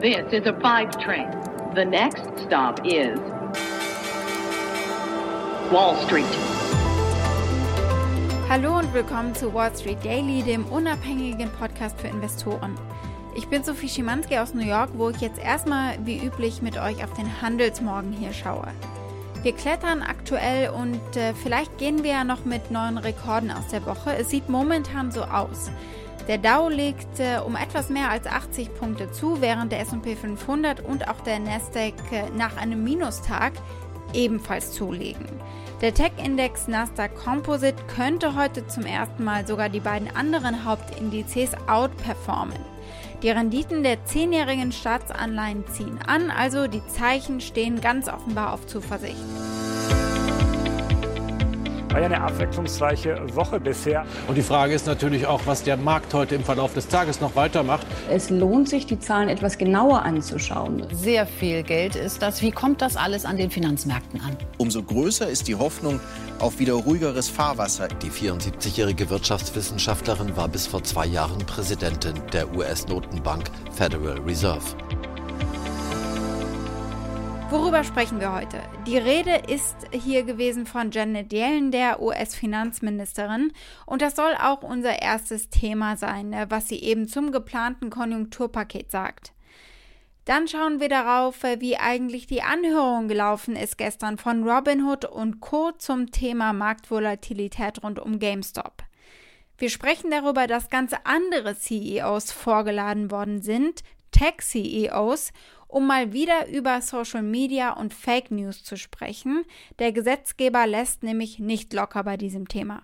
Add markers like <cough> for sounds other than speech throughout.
This is a five train. The next stop is Wall Street. Hallo und willkommen zu Wall Street Daily, dem unabhängigen Podcast für Investoren. Ich bin Sophie Schimanski aus New York, wo ich jetzt erstmal wie üblich mit euch auf den Handelsmorgen hier schaue. Wir klettern aktuell und äh, vielleicht gehen wir ja noch mit neuen Rekorden aus der Woche. Es sieht momentan so aus. Der Dow legt äh, um etwas mehr als 80 Punkte zu, während der S&P 500 und auch der Nasdaq äh, nach einem Minustag ebenfalls zulegen. Der Tech-Index Nasdaq Composite könnte heute zum ersten Mal sogar die beiden anderen Hauptindizes outperformen. Die Renditen der zehnjährigen Staatsanleihen ziehen an, also die Zeichen stehen ganz offenbar auf Zuversicht. War ja eine abwechslungsreiche Woche bisher. Und die Frage ist natürlich auch, was der Markt heute im Verlauf des Tages noch weitermacht. Es lohnt sich, die Zahlen etwas genauer anzuschauen. Sehr viel Geld ist das. Wie kommt das alles an den Finanzmärkten an? Umso größer ist die Hoffnung auf wieder ruhigeres Fahrwasser. Die 74-jährige Wirtschaftswissenschaftlerin war bis vor zwei Jahren Präsidentin der US-Notenbank Federal Reserve. Worüber sprechen wir heute? Die Rede ist hier gewesen von Janet Yellen, der US-Finanzministerin. Und das soll auch unser erstes Thema sein, ne, was sie eben zum geplanten Konjunkturpaket sagt. Dann schauen wir darauf, wie eigentlich die Anhörung gelaufen ist gestern von Robinhood und Co. zum Thema Marktvolatilität rund um GameStop. Wir sprechen darüber, dass ganz andere CEOs vorgeladen worden sind, Tech-CEOs, um mal wieder über Social Media und Fake News zu sprechen. Der Gesetzgeber lässt nämlich nicht locker bei diesem Thema.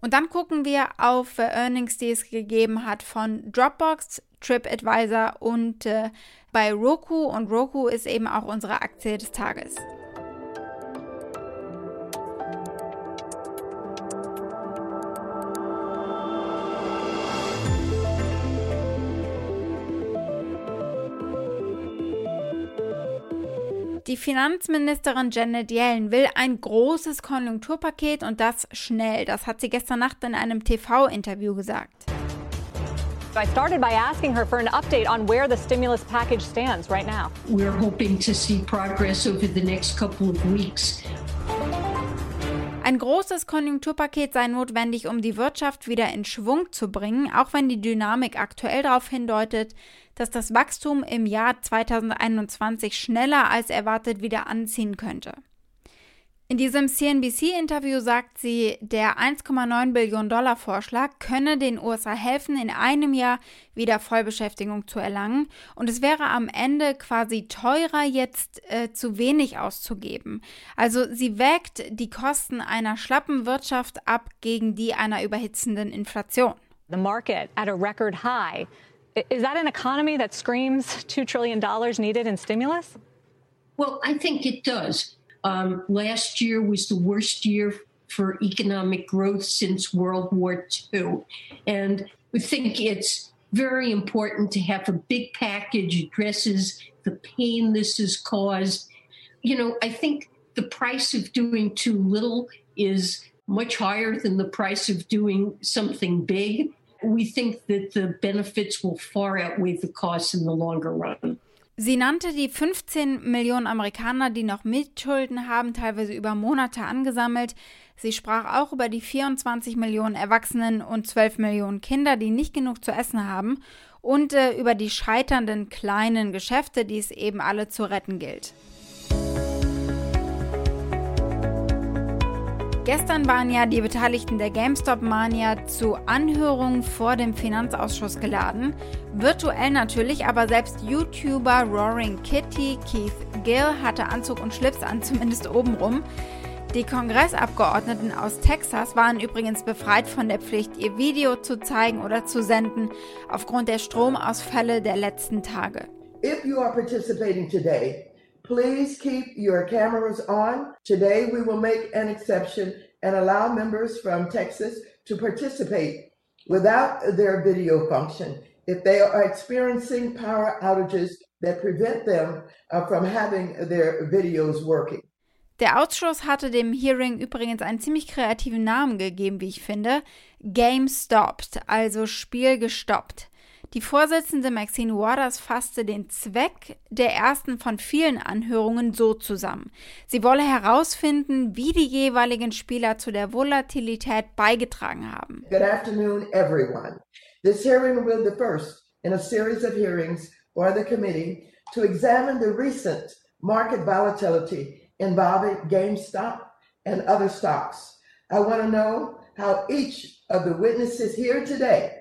Und dann gucken wir auf äh, Earnings, die es gegeben hat von Dropbox, TripAdvisor und äh, bei Roku. Und Roku ist eben auch unsere Aktie des Tages. Die Finanzministerin Janet Yellen will ein großes Konjunkturpaket und das schnell. Das hat sie gestern Nacht in einem TV-Interview gesagt. I started by asking her for an update on where the stimulus package stands right now. We're hoping to see progress over the next couple of weeks. Ein großes Konjunkturpaket sei notwendig, um die Wirtschaft wieder in Schwung zu bringen, auch wenn die Dynamik aktuell darauf hindeutet, dass das Wachstum im Jahr 2021 schneller als erwartet wieder anziehen könnte. In diesem CNBC-Interview sagt sie, der 1,9 Billionen Dollar Vorschlag könne den USA helfen, in einem Jahr wieder Vollbeschäftigung zu erlangen. Und es wäre am Ende quasi teurer, jetzt äh, zu wenig auszugeben. Also sie wägt die Kosten einer schlappen Wirtschaft ab gegen die einer überhitzenden Inflation. The market at a record high. Is that an economy that screams $2 trillion needed in stimulus? Well, I think it does. Um, last year was the worst year for economic growth since World War II. And we think it's very important to have a big package addresses the pain this has caused. You know, I think the price of doing too little is much higher than the price of doing something big. We think that the benefits will far outweigh the costs in the longer run. Sie nannte die 15 Millionen Amerikaner, die noch Mitschulden haben, teilweise über Monate angesammelt. Sie sprach auch über die 24 Millionen Erwachsenen und 12 Millionen Kinder, die nicht genug zu essen haben und äh, über die scheiternden kleinen Geschäfte, die es eben alle zu retten gilt. Gestern waren ja die Beteiligten der GameStop-Mania zu Anhörungen vor dem Finanzausschuss geladen. Virtuell natürlich, aber selbst YouTuber Roaring Kitty, Keith Gill, hatte Anzug und Schlips an, <laughs> zumindest obenrum. Die Kongressabgeordneten aus Texas waren übrigens befreit von der Pflicht, ihr Video zu zeigen oder zu senden, aufgrund der Stromausfälle der letzten Tage. If you are participating today, Please keep your cameras on. Today we will make an exception and allow members from Texas to participate without their video function if they are experiencing power outages that prevent them uh, from having their videos working. Der Ausschuss hatte dem Hearing übrigens einen ziemlich kreativen Namen gegeben, wie ich finde. Game Stopped, also Spiel gestoppt. Die Vorsitzende Maxine Waters fasste den Zweck der ersten von vielen Anhörungen so zusammen. Sie wolle herausfinden, wie die jeweiligen Spieler zu der Volatilität beigetragen haben. Good afternoon, everyone. This hearing will be the first in a series of hearings for the committee to examine the recent market volatility involving GameStop and other stocks. I want to know how each of the witnesses here today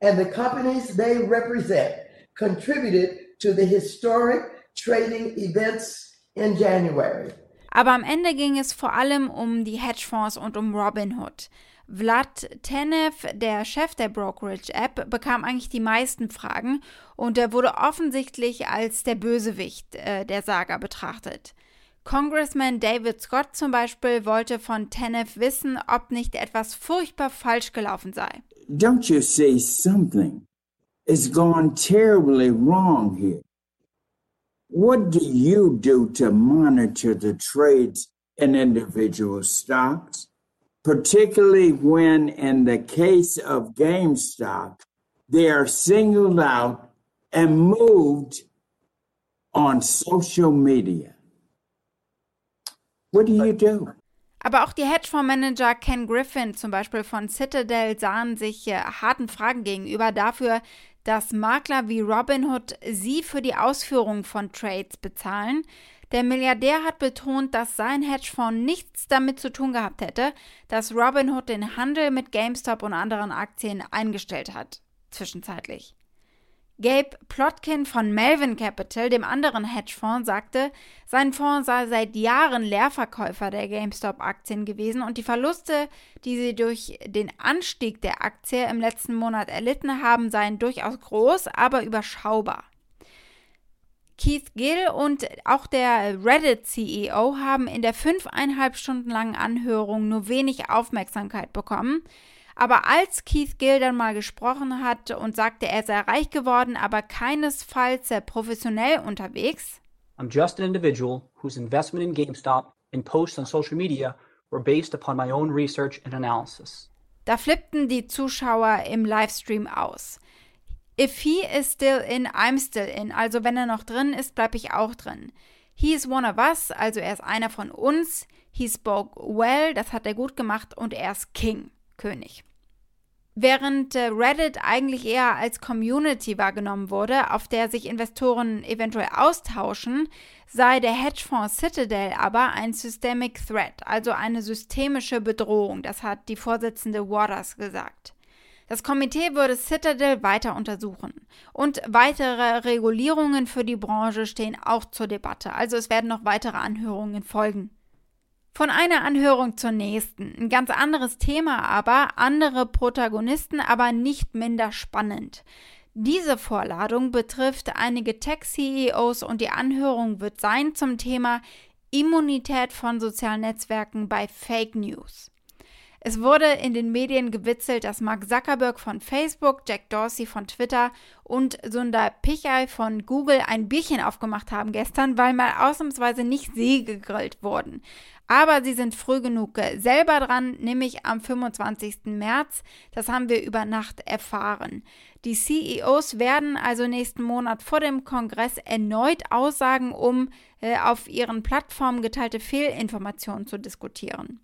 and the companies they represent contributed to the historic trading events in January. Aber am Ende ging es vor allem um die Hedgefonds und um Robinhood. Vlad Tenev, der Chef der Brokerage-App, bekam eigentlich die meisten Fragen und er wurde offensichtlich als der Bösewicht äh, der Saga betrachtet. Congressman David Scott zum Beispiel wollte von Tenev wissen, ob nicht etwas furchtbar falsch gelaufen sei. Don't you see something is gone terribly wrong here? What do you do to monitor the trades in individual stocks? Particularly when, in the case of GameStop, they are singled out and moved on social media. What do you do? Aber auch die Hedgefondsmanager Ken Griffin zum Beispiel von Citadel sahen sich äh, harten Fragen gegenüber dafür, dass Makler wie Robinhood sie für die Ausführung von Trades bezahlen. Der Milliardär hat betont, dass sein Hedgefonds nichts damit zu tun gehabt hätte, dass Robinhood den Handel mit GameStop und anderen Aktien eingestellt hat. Zwischenzeitlich. Gabe Plotkin von Melvin Capital, dem anderen Hedgefonds, sagte, sein Fonds sei seit Jahren Leerverkäufer der GameStop-Aktien gewesen und die Verluste, die sie durch den Anstieg der Aktie im letzten Monat erlitten haben, seien durchaus groß, aber überschaubar. Keith Gill und auch der Reddit-CEO haben in der fünfeinhalb Stunden langen Anhörung nur wenig Aufmerksamkeit bekommen. Aber als Keith Gill dann mal gesprochen hat und sagte, er sei reich geworden, aber keinesfalls sehr professionell unterwegs. I'm just an individual whose investment in GameStop and posts on social media were based upon my own research and analysis. Da flippten die Zuschauer im Livestream aus. If he is still in, I'm still in. Also wenn er noch drin ist, bleibe ich auch drin. He is one of us, also er ist einer von uns. He spoke well, das hat er gut gemacht und er ist King, König. Während äh, Reddit eigentlich eher als Community wahrgenommen wurde, auf der sich Investoren eventuell austauschen, sei der Hedgefonds Citadel aber ein Systemic Threat, also eine systemische Bedrohung. Das hat die Vorsitzende Waters gesagt. Das Komitee würde Citadel weiter untersuchen. Und weitere Regulierungen für die Branche stehen auch zur Debatte. Also es werden noch weitere Anhörungen folgen. Von einer Anhörung zur nächsten. Ein ganz anderes Thema aber, andere Protagonisten, aber nicht minder spannend. Diese Vorladung betrifft einige Tech-CEOs und die Anhörung wird sein zum Thema Immunität von sozialen Netzwerken bei Fake News. Es wurde in den Medien gewitzelt, dass Mark Zuckerberg von Facebook, Jack Dorsey von Twitter und Sundar Pichai von Google ein Bierchen aufgemacht haben gestern, weil mal ausnahmsweise nicht sie gegrillt wurden. Aber sie sind früh genug selber dran, nämlich am 25. März. Das haben wir über Nacht erfahren. Die CEOs werden also nächsten Monat vor dem Kongress erneut aussagen, um äh, auf ihren Plattformen geteilte Fehlinformationen zu diskutieren.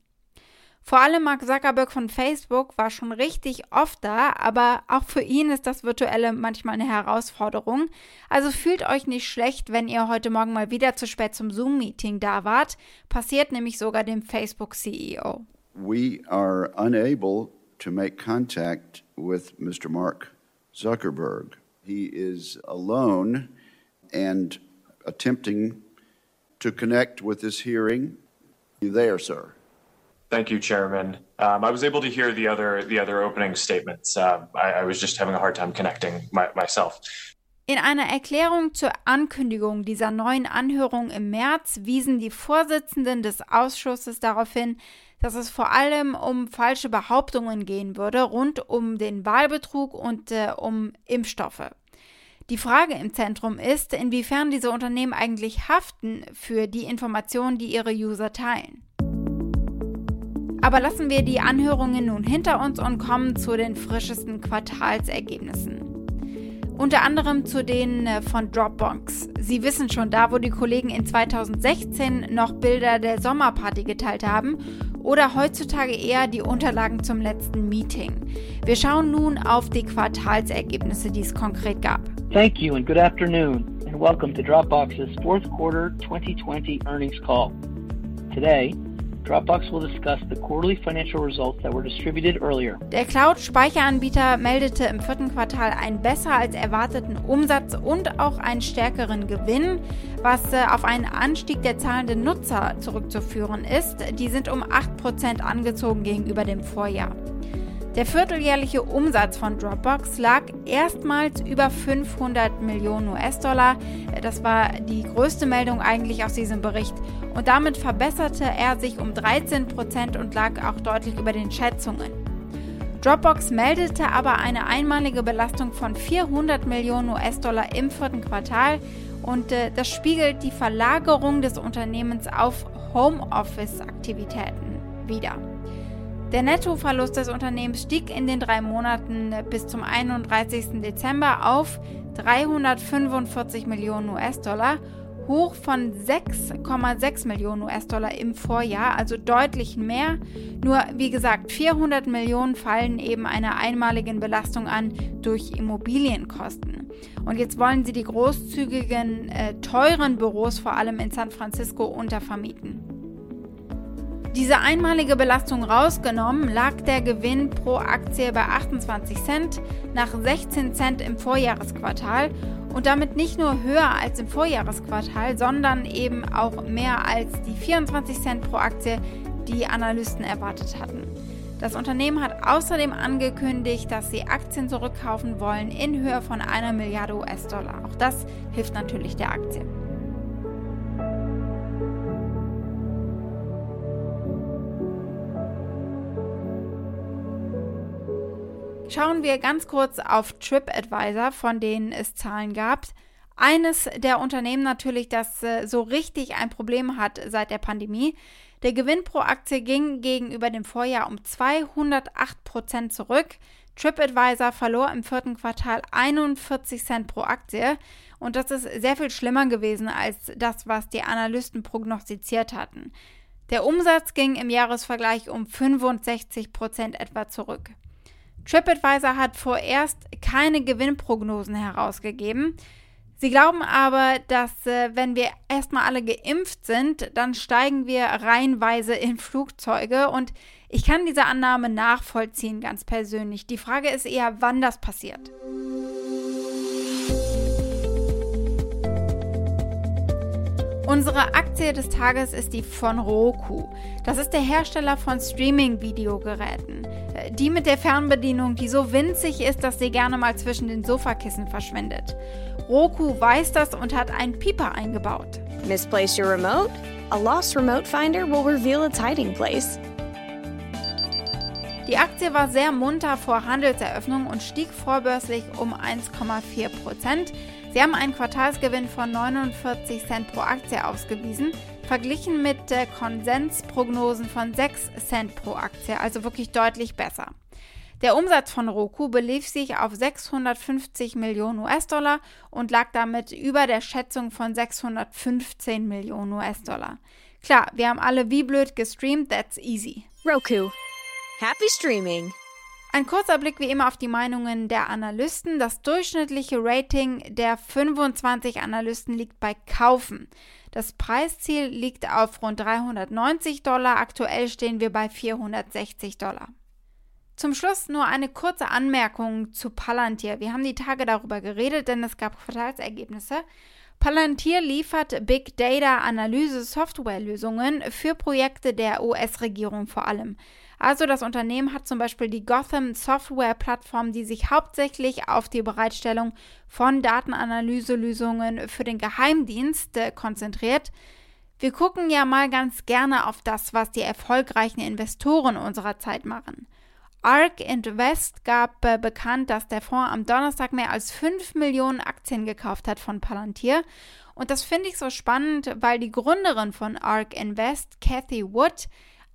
Vor allem Mark Zuckerberg von Facebook war schon richtig oft da, aber auch für ihn ist das Virtuelle manchmal eine Herausforderung. Also fühlt euch nicht schlecht, wenn ihr heute Morgen mal wieder zu spät zum Zoom-Meeting da wart. Passiert nämlich sogar dem Facebook-CEO. We are unable to make contact with Mr. Mark Zuckerberg. He is alone and attempting to connect with this hearing. You there, sir? Thank you, Chairman. Um, I was able to hear the other the other opening statements. Uh, I, I, was just having a hard time connecting my, myself. In einer Erklärung zur Ankündigung dieser neuen Anhörung im März wiesen die Vorsitzenden des Ausschusses darauf hin, dass es vor allem um falsche Behauptungen gehen würde rund um den Wahlbetrug und äh, um Impfstoffe. Die Frage im Zentrum ist, inwiefern diese Unternehmen eigentlich haften für die Informationen, die ihre User teilen. Aber lassen wir die Anhörungen nun hinter uns und kommen zu den frischesten Quartalsergebnissen. Unter anderem zu denen äh, von Dropbox. Sie wissen schon, da wo die Kollegen in 2016 noch Bilder der Sommerparty geteilt haben oder heutzutage eher die Unterlagen zum letzten Meeting. Wir schauen nun auf die Quartalsergebnisse, die es konkret gab. Thank you and good afternoon and welcome to Dropbox's fourth quarter 2020 earnings call. Today, Dropbox will discuss the quarterly financial results that were distributed earlier. Der Cloud-Speicheranbieter meldete im vierten Quartal einen besser als erwarteten Umsatz und auch einen stärkeren Gewinn, was äh, auf einen Anstieg der zahlenden Nutzer zurückzuführen ist. Die sind um 8% angezogen gegenüber dem Vorjahr. Der vierteljährliche Umsatz von Dropbox lag erstmals über 500 Millionen US-Dollar. Das war die größte Meldung eigentlich aus diesem Bericht. Und damit verbesserte er sich um 13 Prozent und lag auch deutlich über den Schätzungen. Dropbox meldete aber eine einmalige Belastung von 400 Millionen US-Dollar im vierten Quartal und äh, das spiegelt die Verlagerung des Unternehmens auf Homeoffice-Aktivitäten wider. Der Nettoverlust des Unternehmens stieg in den drei Monaten bis zum 31. Dezember auf 345 Millionen US-Dollar, hoch von 6,6 Millionen US-Dollar im Vorjahr, also deutlich mehr. Nur wie gesagt, 400 Millionen fallen eben einer einmaligen Belastung an durch Immobilienkosten. Und jetzt wollen sie die großzügigen, äh, teuren Büros vor allem in San Francisco untervermieten. Diese einmalige Belastung rausgenommen, lag der Gewinn pro Aktie bei 28 Cent nach 16 Cent im Vorjahresquartal und damit nicht nur höher als im Vorjahresquartal, sondern eben auch mehr als die 24 Cent pro Aktie, die Analysten erwartet hatten. Das Unternehmen hat außerdem angekündigt, dass sie Aktien zurückkaufen wollen in Höhe von einer Milliarde US-Dollar. Auch das hilft natürlich der Aktie. Schauen wir ganz kurz auf TripAdvisor, von denen es Zahlen gab. Eines der Unternehmen natürlich, das äh, so richtig ein Problem hat seit der Pandemie. Der Gewinn pro Aktie ging gegenüber dem Vorjahr um 208 Prozent zurück. TripAdvisor verlor im vierten Quartal 41 Cent pro Aktie und das ist sehr viel schlimmer gewesen als das, was die Analysten prognostiziert hatten. Der Umsatz ging im Jahresvergleich um 65 Prozent etwa zurück. TripAdvisor hat vorerst keine Gewinnprognosen herausgegeben. Sie glauben aber, dass äh, wenn wir erstmal alle geimpft sind, dann steigen wir reihenweise in Flugzeuge und ich kann diese Annahme nachvollziehen, ganz persönlich. Die Frage ist eher, wann das passiert. Unsere Aktie des Tages ist die von Roku. Das ist der Hersteller von Streaming-Videogeräten. Äh, die mit der Fernbedienung, die so winzig ist, dass sie gerne mal zwischen den Sofakissen verschwindet. Roku weiß das und hat einen Pieper eingebaut. Misplace your remote? A lost remote finder will reveal its hiding place. Die Aktie war sehr munter vor Handelseröffnung und stieg vorbörslich um 1,4 Prozent. Sie haben einen Quartalsgewinn von 49 Cent pro Aktie ausgewiesen, verglichen mit äh, Konsensprognosen von 6 Cent pro Aktie, also wirklich deutlich besser. Der Umsatz von Roku belief sich auf 650 Millionen US-Dollar und lag damit über der Schätzung von 615 Millionen US-Dollar. Klar, wir haben alle wie blöd gestreamt, that's easy. Roku. Happy Streaming. Ein kurzer Blick wie immer auf die Meinungen der Analysten. Das durchschnittliche Rating der 25 Analysten liegt bei Kaufen. Das Preisziel liegt auf rund 390 Dollar. Aktuell stehen wir bei 460 Dollar. Zum Schluss nur eine kurze Anmerkung zu Palantir. Wir haben die Tage darüber geredet, denn es gab Quartalsergebnisse. Palantir liefert Big Data Analyse Softwarelösungen für Projekte der US-Regierung vor allem. Also das Unternehmen hat zum Beispiel die Gotham Software Plattform, die sich hauptsächlich auf die Bereitstellung von Datenanalyselösungen für den Geheimdienst äh, konzentriert. Wir gucken ja mal ganz gerne auf das, was die erfolgreichen Investoren unserer Zeit machen. ARK Invest gab äh, bekannt, dass der Fonds am Donnerstag mehr als 5 Millionen Aktien gekauft hat von Palantir. Und das finde ich so spannend, weil die Gründerin von ARK Invest, Cathy Wood,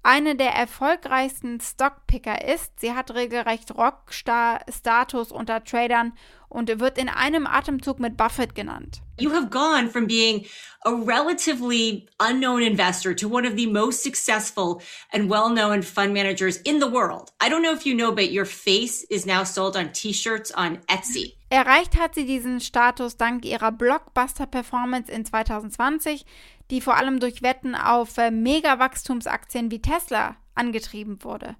eine der erfolgreichsten Stockpicker ist. Sie hat regelrecht Rockstar-Status unter Tradern und wird in einem Atemzug mit Buffett genannt. You have gone from being a relatively unknown investor to one of the most successful and well-known fund managers in the world. I don't know if you know, but your face is now sold on T-Shirts on Etsy. Erreicht hat sie diesen Status dank ihrer Blockbuster-Performance in 2020, die vor allem durch Wetten auf äh, Mega-Wachstumsaktien wie Tesla angetrieben wurde.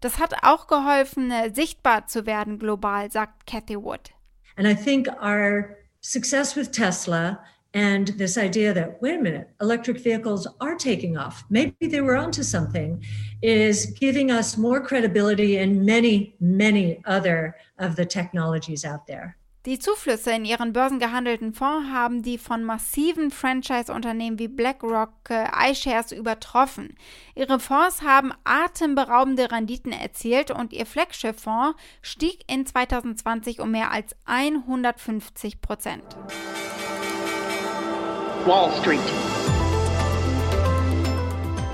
Das hat auch geholfen, äh, sichtbar zu werden global, sagt Cathy Wood. And I think our success with Tesla and this idea that, wait a minute, electric vehicles are taking off, maybe they were onto something, is giving us more credibility in many, many other of the technologies out there. Die Zuflüsse in ihren börsengehandelten Fonds haben die von massiven Franchise-Unternehmen wie BlackRock, äh, iShares übertroffen. Ihre Fonds haben atemberaubende Renditen erzielt und ihr Flaggschiff-Fonds stieg in 2020 um mehr als 150 Prozent. Wall Street.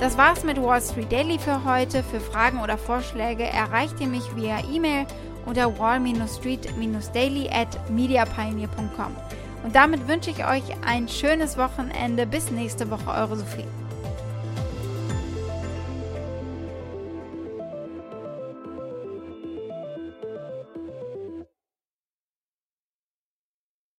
Das war's mit Wall Street Daily für heute. Für Fragen oder Vorschläge erreicht ihr mich via E-Mail unter wall-street-daily at mediapioneer.com. Und damit wünsche ich euch ein schönes Wochenende. Bis nächste Woche, eure Sophie.